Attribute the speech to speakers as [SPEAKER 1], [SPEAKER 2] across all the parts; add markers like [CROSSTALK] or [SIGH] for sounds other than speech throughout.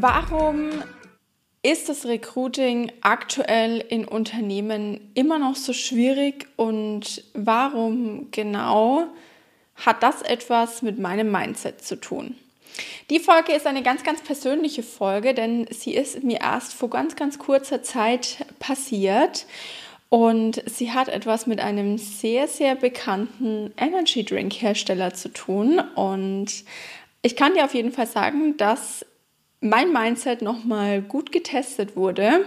[SPEAKER 1] Warum ist das Recruiting aktuell in Unternehmen immer noch so schwierig und warum genau hat das etwas mit meinem Mindset zu tun? Die Folge ist eine ganz, ganz persönliche Folge, denn sie ist mir erst vor ganz, ganz kurzer Zeit passiert und sie hat etwas mit einem sehr, sehr bekannten Energy Drink Hersteller zu tun. Und ich kann dir auf jeden Fall sagen, dass mein Mindset nochmal gut getestet wurde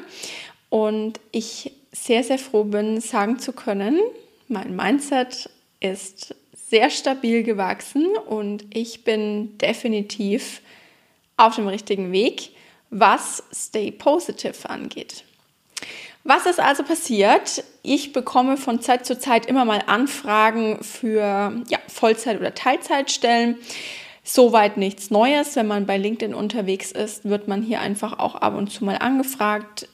[SPEAKER 1] und ich sehr, sehr froh bin, sagen zu können, mein Mindset ist sehr stabil gewachsen und ich bin definitiv auf dem richtigen Weg, was Stay Positive angeht. Was ist also passiert? Ich bekomme von Zeit zu Zeit immer mal Anfragen für ja, Vollzeit- oder Teilzeitstellen. Soweit nichts Neues. Wenn man bei LinkedIn unterwegs ist, wird man hier einfach auch ab und zu mal angefragt.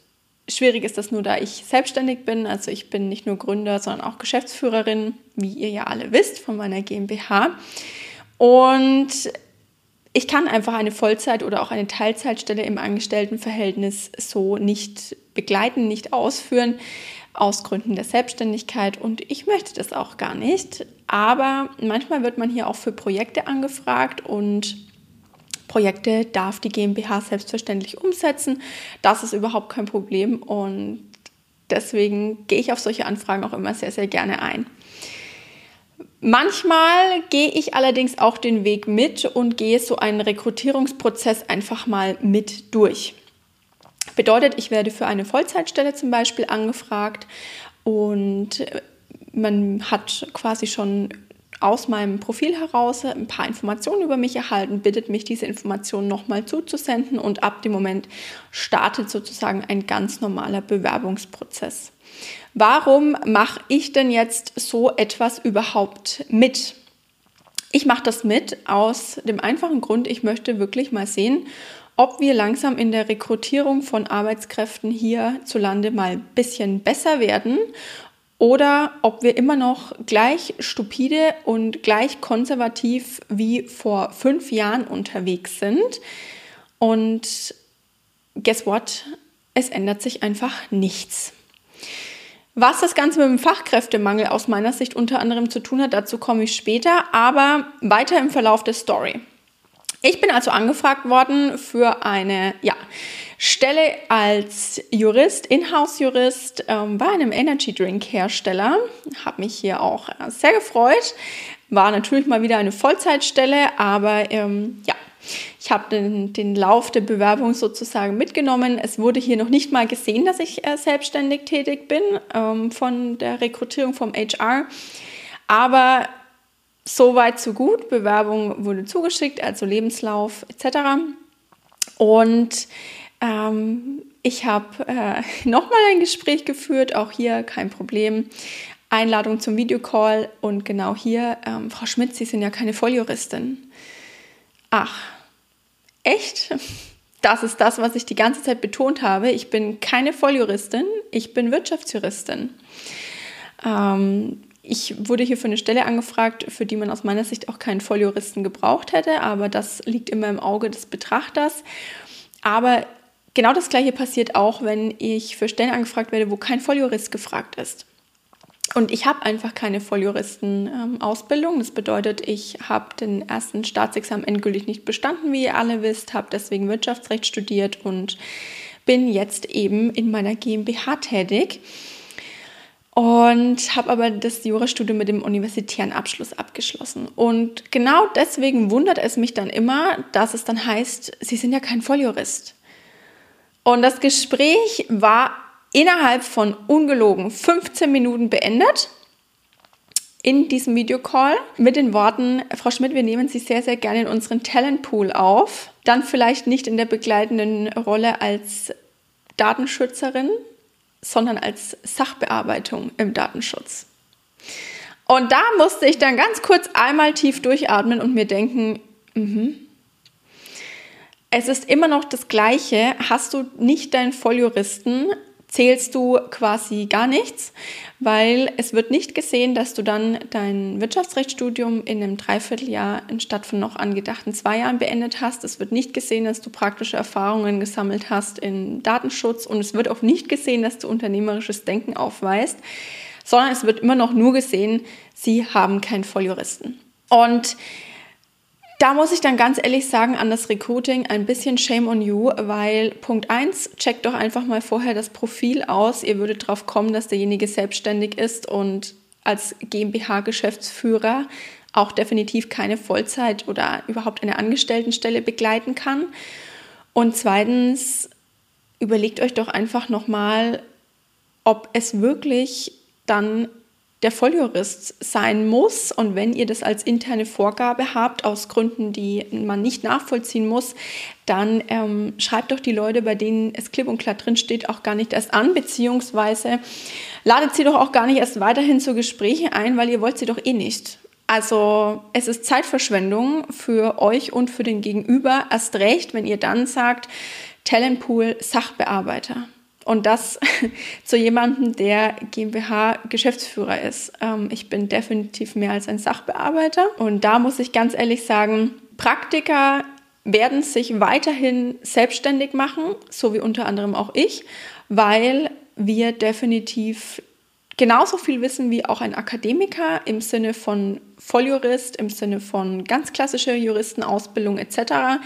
[SPEAKER 1] Schwierig ist das nur, da ich selbstständig bin. Also ich bin nicht nur Gründer, sondern auch Geschäftsführerin, wie ihr ja alle wisst, von meiner GmbH. Und ich kann einfach eine Vollzeit- oder auch eine Teilzeitstelle im Angestelltenverhältnis so nicht begleiten, nicht ausführen, aus Gründen der Selbstständigkeit. Und ich möchte das auch gar nicht. Aber manchmal wird man hier auch für Projekte angefragt und Projekte darf die GmbH selbstverständlich umsetzen. Das ist überhaupt kein Problem und deswegen gehe ich auf solche Anfragen auch immer sehr, sehr gerne ein. Manchmal gehe ich allerdings auch den Weg mit und gehe so einen Rekrutierungsprozess einfach mal mit durch. Bedeutet, ich werde für eine Vollzeitstelle zum Beispiel angefragt und man hat quasi schon aus meinem Profil heraus ein paar Informationen über mich erhalten, bittet mich, diese Informationen nochmal zuzusenden und ab dem Moment startet sozusagen ein ganz normaler Bewerbungsprozess. Warum mache ich denn jetzt so etwas überhaupt mit? Ich mache das mit aus dem einfachen Grund, ich möchte wirklich mal sehen, ob wir langsam in der Rekrutierung von Arbeitskräften hierzulande mal ein bisschen besser werden oder ob wir immer noch gleich stupide und gleich konservativ wie vor fünf Jahren unterwegs sind. Und guess what? Es ändert sich einfach nichts. Was das Ganze mit dem Fachkräftemangel aus meiner Sicht unter anderem zu tun hat, dazu komme ich später, aber weiter im Verlauf der Story. Ich bin also angefragt worden für eine ja, Stelle als Jurist, Inhouse-Jurist ähm, bei einem Energy Drink Hersteller. Habe mich hier auch äh, sehr gefreut. War natürlich mal wieder eine Vollzeitstelle, aber ähm, ja, ich habe den, den Lauf der Bewerbung sozusagen mitgenommen. Es wurde hier noch nicht mal gesehen, dass ich äh, selbstständig tätig bin ähm, von der Rekrutierung vom HR. Aber so weit, so gut. Bewerbung wurde zugeschickt, also Lebenslauf etc. Und ähm, ich habe äh, [LAUGHS] nochmal ein Gespräch geführt, auch hier kein Problem. Einladung zum Videocall und genau hier, ähm, Frau Schmidt, Sie sind ja keine Volljuristin. Ach, echt? [LAUGHS] Das ist das, was ich die ganze Zeit betont habe. Ich bin keine Volljuristin, ich bin Wirtschaftsjuristin. Ähm, ich wurde hier für eine Stelle angefragt, für die man aus meiner Sicht auch keinen Volljuristen gebraucht hätte, aber das liegt immer im Auge des Betrachters. Aber genau das Gleiche passiert auch, wenn ich für Stellen angefragt werde, wo kein Volljurist gefragt ist. Und ich habe einfach keine Volljuristen-Ausbildung. das bedeutet, ich habe den ersten Staatsexamen endgültig nicht bestanden, wie ihr alle wisst, habe deswegen Wirtschaftsrecht studiert und bin jetzt eben in meiner GmbH tätig und habe aber das Jurastudium mit dem universitären Abschluss abgeschlossen. Und genau deswegen wundert es mich dann immer, dass es dann heißt, Sie sind ja kein Volljurist. Und das Gespräch war innerhalb von ungelogen 15 Minuten beendet in diesem Videocall mit den Worten, Frau Schmidt, wir nehmen Sie sehr, sehr gerne in unseren Talentpool auf. Dann vielleicht nicht in der begleitenden Rolle als Datenschützerin, sondern als Sachbearbeitung im Datenschutz. Und da musste ich dann ganz kurz einmal tief durchatmen und mir denken, mh, es ist immer noch das Gleiche. Hast du nicht deinen Volljuristen, zählst du quasi gar nichts, weil es wird nicht gesehen, dass du dann dein Wirtschaftsrechtsstudium in einem Dreivierteljahr anstatt von noch angedachten zwei Jahren beendet hast. Es wird nicht gesehen, dass du praktische Erfahrungen gesammelt hast in Datenschutz und es wird auch nicht gesehen, dass du unternehmerisches Denken aufweist, sondern es wird immer noch nur gesehen, sie haben keinen Volljuristen. Und da muss ich dann ganz ehrlich sagen, an das Recruiting ein bisschen Shame on you, weil Punkt 1, checkt doch einfach mal vorher das Profil aus. Ihr würdet darauf kommen, dass derjenige selbstständig ist und als GmbH-Geschäftsführer auch definitiv keine Vollzeit oder überhaupt eine Angestelltenstelle begleiten kann. Und zweitens, überlegt euch doch einfach nochmal, ob es wirklich dann der Volljurist sein muss. Und wenn ihr das als interne Vorgabe habt, aus Gründen, die man nicht nachvollziehen muss, dann ähm, schreibt doch die Leute, bei denen es klipp und klar drin steht, auch gar nicht erst an, beziehungsweise ladet sie doch auch gar nicht erst weiterhin zu Gesprächen ein, weil ihr wollt sie doch eh nicht. Also es ist Zeitverschwendung für euch und für den Gegenüber, erst recht, wenn ihr dann sagt, Talentpool Sachbearbeiter. Und das [LAUGHS] zu jemandem, der GmbH-Geschäftsführer ist. Ähm, ich bin definitiv mehr als ein Sachbearbeiter. Und da muss ich ganz ehrlich sagen, Praktiker werden sich weiterhin selbstständig machen, so wie unter anderem auch ich, weil wir definitiv genauso viel wissen wie auch ein Akademiker im Sinne von Volljurist, im Sinne von ganz klassischer Juristenausbildung etc.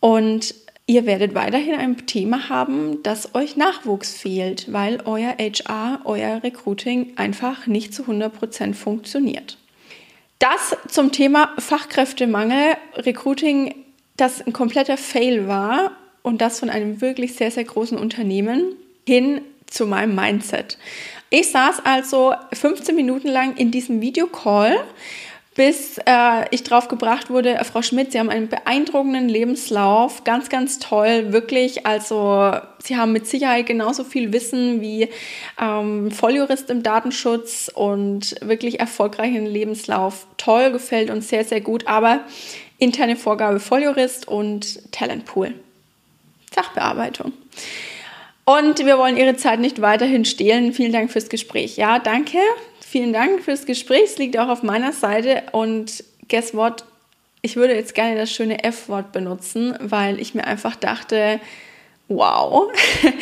[SPEAKER 1] Und Ihr werdet weiterhin ein Thema haben, dass euch Nachwuchs fehlt, weil euer HR, euer Recruiting einfach nicht zu 100% funktioniert. Das zum Thema Fachkräftemangel, Recruiting, das ein kompletter Fail war und das von einem wirklich sehr, sehr großen Unternehmen hin zu meinem Mindset. Ich saß also 15 Minuten lang in diesem Videocall bis äh, ich drauf gebracht wurde, äh, Frau Schmidt, Sie haben einen beeindruckenden Lebenslauf, ganz, ganz toll, wirklich. Also Sie haben mit Sicherheit genauso viel Wissen wie ähm, Volljurist im Datenschutz und wirklich erfolgreichen Lebenslauf. Toll, gefällt uns sehr, sehr gut, aber interne Vorgabe Volljurist und Talentpool. Sachbearbeitung. Und wir wollen Ihre Zeit nicht weiterhin stehlen. Vielen Dank fürs Gespräch. Ja, danke. Vielen Dank fürs Gespräch. Es liegt auch auf meiner Seite. Und guess what? Ich würde jetzt gerne das schöne F-Wort benutzen, weil ich mir einfach dachte, wow. [LAUGHS]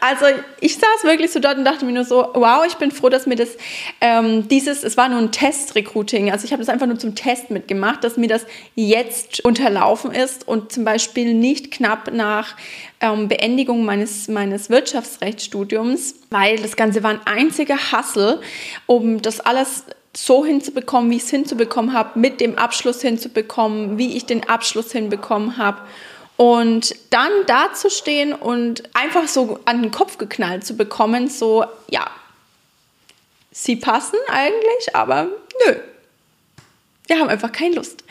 [SPEAKER 1] Also ich saß wirklich so dort und dachte mir nur so, wow, ich bin froh, dass mir das, ähm, dieses, es war nur ein Test-Recruiting, also ich habe das einfach nur zum Test mitgemacht, dass mir das jetzt unterlaufen ist und zum Beispiel nicht knapp nach ähm, Beendigung meines, meines Wirtschaftsrechtsstudiums, weil das Ganze war ein einziger Hassel, um das alles so hinzubekommen, wie ich es hinzubekommen habe, mit dem Abschluss hinzubekommen, wie ich den Abschluss hinbekommen habe. Und dann dazustehen und einfach so an den Kopf geknallt zu bekommen, so, ja, sie passen eigentlich, aber nö. Wir haben einfach keine Lust,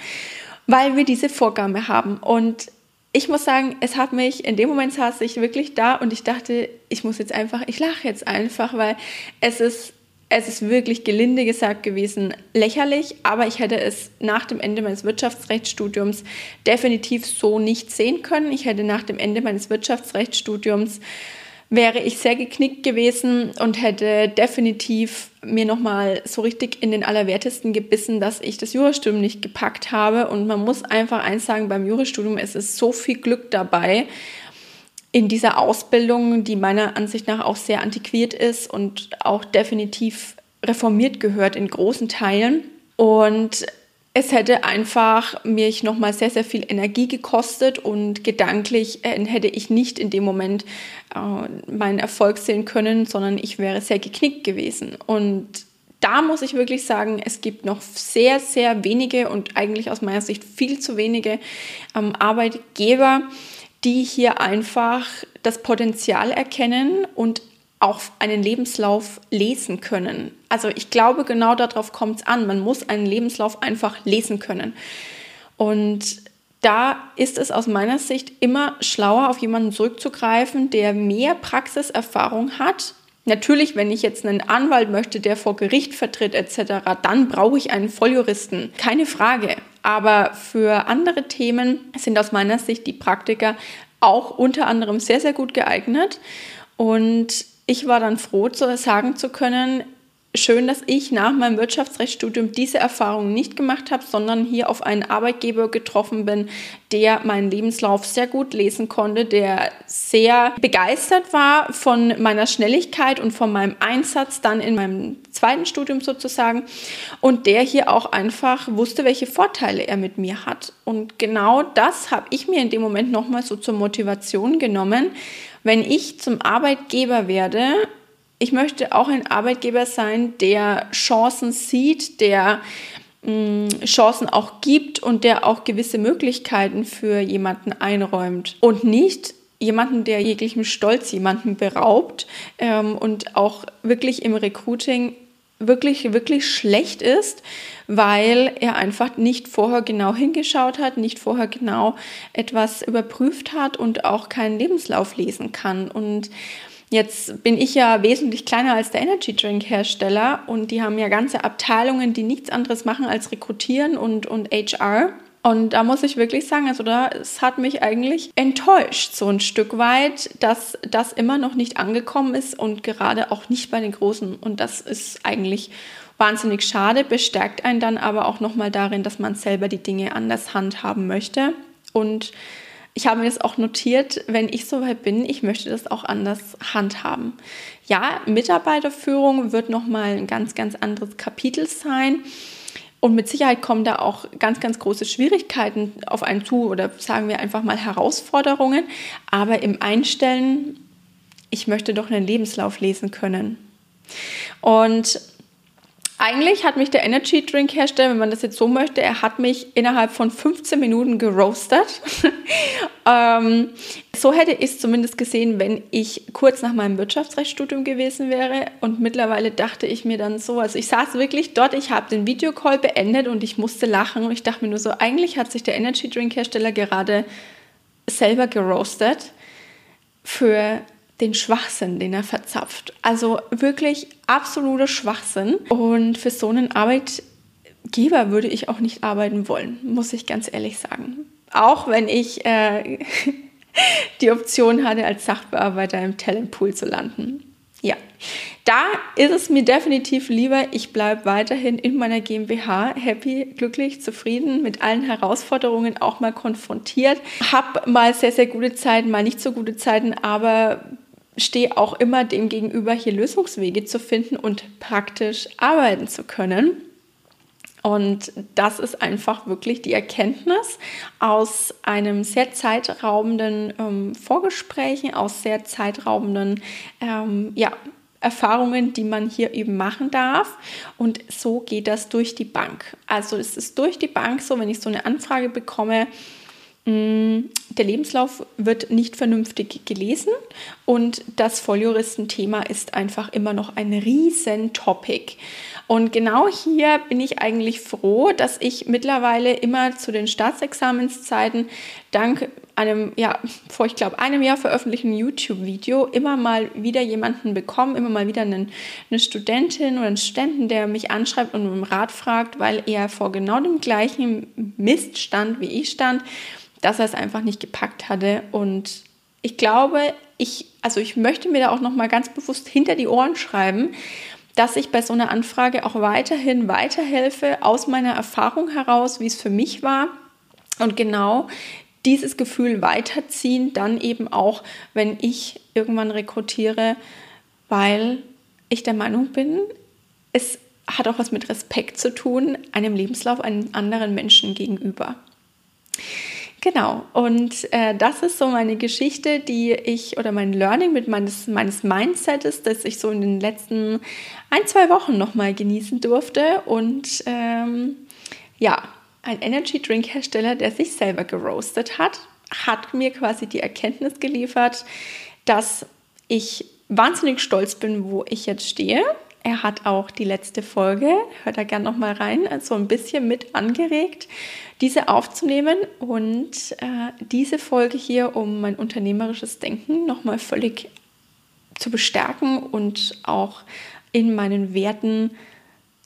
[SPEAKER 1] weil wir diese Vorgabe haben. Und ich muss sagen, es hat mich, in dem Moment saß ich wirklich da und ich dachte, ich muss jetzt einfach, ich lache jetzt einfach, weil es ist es ist wirklich gelinde gesagt gewesen lächerlich, aber ich hätte es nach dem Ende meines Wirtschaftsrechtsstudiums definitiv so nicht sehen können. Ich hätte nach dem Ende meines Wirtschaftsrechtsstudiums wäre ich sehr geknickt gewesen und hätte definitiv mir nochmal so richtig in den Allerwertesten gebissen, dass ich das Jurastudium nicht gepackt habe. Und man muss einfach eins sagen, beim Jurastudium ist es so viel Glück dabei in dieser Ausbildung, die meiner Ansicht nach auch sehr antiquiert ist und auch definitiv reformiert gehört in großen Teilen. Und es hätte einfach mich nochmal sehr, sehr viel Energie gekostet und gedanklich äh, hätte ich nicht in dem Moment äh, meinen Erfolg sehen können, sondern ich wäre sehr geknickt gewesen. Und da muss ich wirklich sagen, es gibt noch sehr, sehr wenige und eigentlich aus meiner Sicht viel zu wenige ähm, Arbeitgeber, die hier einfach das Potenzial erkennen und auch einen Lebenslauf lesen können. Also ich glaube, genau darauf kommt es an. Man muss einen Lebenslauf einfach lesen können. Und da ist es aus meiner Sicht immer schlauer, auf jemanden zurückzugreifen, der mehr Praxiserfahrung hat. Natürlich, wenn ich jetzt einen Anwalt möchte, der vor Gericht vertritt etc., dann brauche ich einen Volljuristen, keine Frage. Aber für andere Themen sind aus meiner Sicht die Praktiker auch unter anderem sehr, sehr gut geeignet. Und ich war dann froh, zu sagen zu können, schön, dass ich nach meinem Wirtschaftsrechtsstudium diese Erfahrung nicht gemacht habe, sondern hier auf einen Arbeitgeber getroffen bin, der meinen Lebenslauf sehr gut lesen konnte, der sehr begeistert war von meiner Schnelligkeit und von meinem Einsatz dann in meinem zweiten Studium sozusagen und der hier auch einfach wusste, welche Vorteile er mit mir hat. Und genau das habe ich mir in dem Moment nochmal so zur Motivation genommen. Wenn ich zum Arbeitgeber werde, ich möchte auch ein Arbeitgeber sein, der Chancen sieht, der mm, Chancen auch gibt und der auch gewisse Möglichkeiten für jemanden einräumt und nicht jemanden, der jeglichem Stolz jemanden beraubt ähm, und auch wirklich im Recruiting wirklich, wirklich schlecht ist, weil er einfach nicht vorher genau hingeschaut hat, nicht vorher genau etwas überprüft hat und auch keinen Lebenslauf lesen kann. Und Jetzt bin ich ja wesentlich kleiner als der Energy Drink Hersteller und die haben ja ganze Abteilungen, die nichts anderes machen als rekrutieren und, und HR. Und da muss ich wirklich sagen, also da, es hat mich eigentlich enttäuscht, so ein Stück weit, dass das immer noch nicht angekommen ist und gerade auch nicht bei den Großen. Und das ist eigentlich wahnsinnig schade, bestärkt einen dann aber auch nochmal darin, dass man selber die Dinge anders handhaben möchte. Und ich habe mir das auch notiert, wenn ich soweit bin, ich möchte das auch anders handhaben. Ja, Mitarbeiterführung wird nochmal ein ganz, ganz anderes Kapitel sein. Und mit Sicherheit kommen da auch ganz, ganz große Schwierigkeiten auf einen zu oder sagen wir einfach mal Herausforderungen. Aber im Einstellen, ich möchte doch einen Lebenslauf lesen können. Und eigentlich hat mich der Energy Drink Hersteller, wenn man das jetzt so möchte, er hat mich innerhalb von 15 Minuten geroastet. [LAUGHS] ähm, so hätte ich es zumindest gesehen, wenn ich kurz nach meinem Wirtschaftsrechtsstudium gewesen wäre. Und mittlerweile dachte ich mir dann so, also ich saß wirklich dort, ich habe den Videocall beendet und ich musste lachen. Und ich dachte mir nur so, eigentlich hat sich der Energy Drink Hersteller gerade selber geroastet für den Schwachsinn, den er verzapft. Also wirklich absoluter Schwachsinn. Und für so einen Arbeitgeber würde ich auch nicht arbeiten wollen, muss ich ganz ehrlich sagen. Auch wenn ich äh, [LAUGHS] die Option hatte, als Sachbearbeiter im Talentpool zu landen. Ja, da ist es mir definitiv lieber, ich bleibe weiterhin in meiner GmbH happy, glücklich, zufrieden, mit allen Herausforderungen auch mal konfrontiert. Hab mal sehr, sehr gute Zeiten, mal nicht so gute Zeiten, aber stehe auch immer dem gegenüber, hier Lösungswege zu finden und praktisch arbeiten zu können. Und das ist einfach wirklich die Erkenntnis aus einem sehr zeitraubenden ähm, Vorgesprächen, aus sehr zeitraubenden ähm, ja, Erfahrungen, die man hier eben machen darf. Und so geht das durch die Bank. Also es ist durch die Bank so, wenn ich so eine Anfrage bekomme, Mm, der Lebenslauf wird nicht vernünftig gelesen und das Volljuristenthema ist einfach immer noch ein riesen Topic. Und genau hier bin ich eigentlich froh, dass ich mittlerweile immer zu den Staatsexamenszeiten dank einem, ja, vor ich glaube einem Jahr veröffentlichten YouTube-Video immer mal wieder jemanden bekomme, immer mal wieder einen, eine Studentin oder einen Studenten, der mich anschreibt und um Rat fragt, weil er vor genau dem gleichen Mist stand, wie ich stand dass er es einfach nicht gepackt hatte. Und ich glaube, ich, also ich möchte mir da auch nochmal ganz bewusst hinter die Ohren schreiben, dass ich bei so einer Anfrage auch weiterhin weiterhelfe aus meiner Erfahrung heraus, wie es für mich war. Und genau dieses Gefühl weiterziehen, dann eben auch, wenn ich irgendwann rekrutiere, weil ich der Meinung bin, es hat auch was mit Respekt zu tun, einem Lebenslauf einem anderen Menschen gegenüber. Genau, und äh, das ist so meine Geschichte, die ich oder mein Learning mit meines, meines Mindsets, das ich so in den letzten ein, zwei Wochen nochmal genießen durfte. Und ähm, ja, ein Energy Drink Hersteller, der sich selber geroastet hat, hat mir quasi die Erkenntnis geliefert, dass ich wahnsinnig stolz bin, wo ich jetzt stehe. Er hat auch die letzte Folge, hört da gerne nochmal rein, so ein bisschen mit angeregt, diese aufzunehmen. Und äh, diese Folge hier, um mein unternehmerisches Denken nochmal völlig zu bestärken und auch in meinen Werten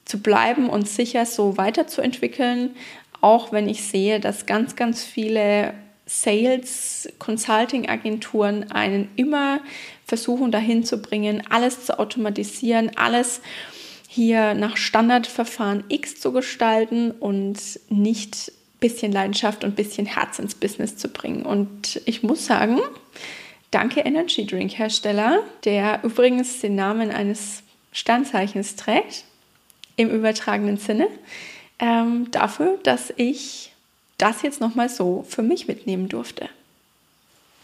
[SPEAKER 1] zu bleiben und sicher so weiterzuentwickeln, auch wenn ich sehe, dass ganz, ganz viele Sales, Consulting-Agenturen einen immer versuchen dahin zu bringen, alles zu automatisieren, alles hier nach Standardverfahren X zu gestalten und nicht bisschen Leidenschaft und bisschen Herz ins Business zu bringen. Und ich muss sagen, danke Energy Drink Hersteller, der übrigens den Namen eines Sternzeichens trägt, im übertragenen Sinne, ähm, dafür, dass ich das jetzt nochmal so für mich mitnehmen durfte.